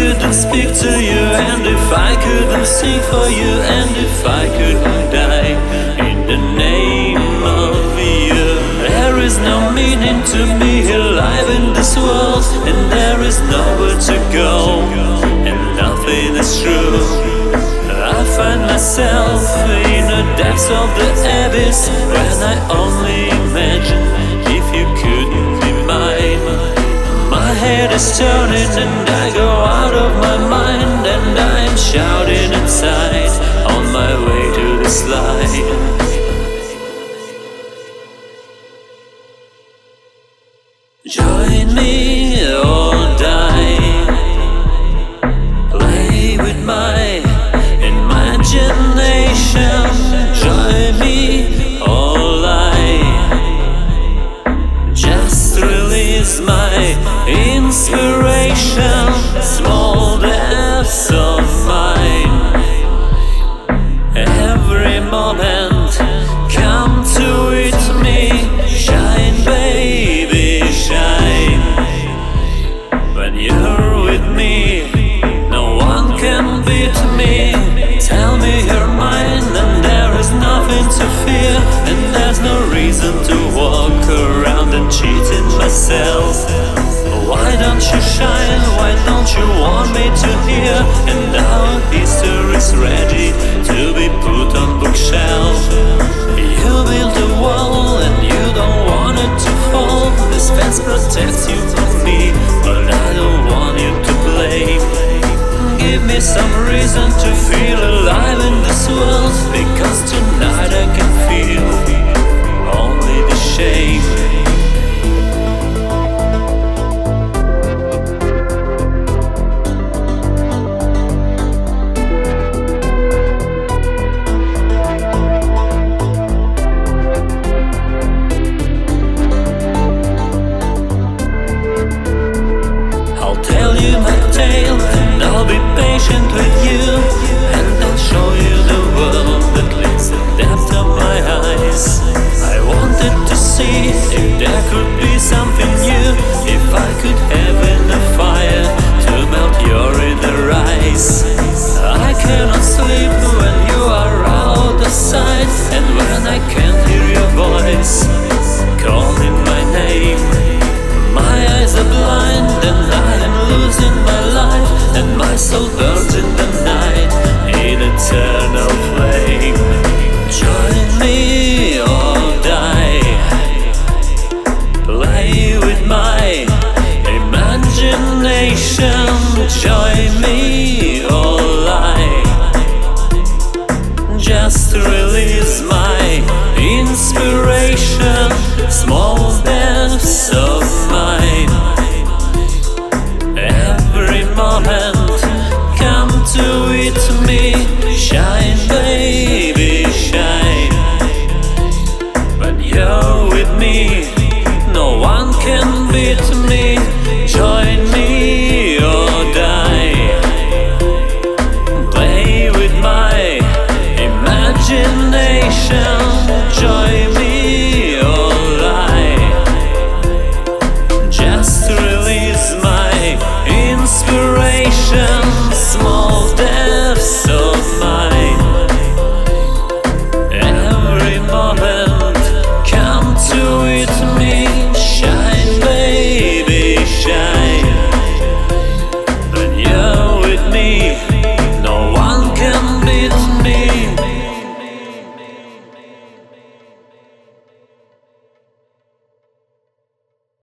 couldn't speak to you, and if I couldn't sing for you, and if I couldn't die in the name of you, there is no meaning to me alive in this world, and there is nowhere to go, and nothing is true. I find myself in the depths of the abyss when I only imagine. is turning and I go out of my inspiration. reason to feel alive in this world because tonight I can feel only the shame. I'll tell you my tale. I'll be patient with you. join me. damnation, joy.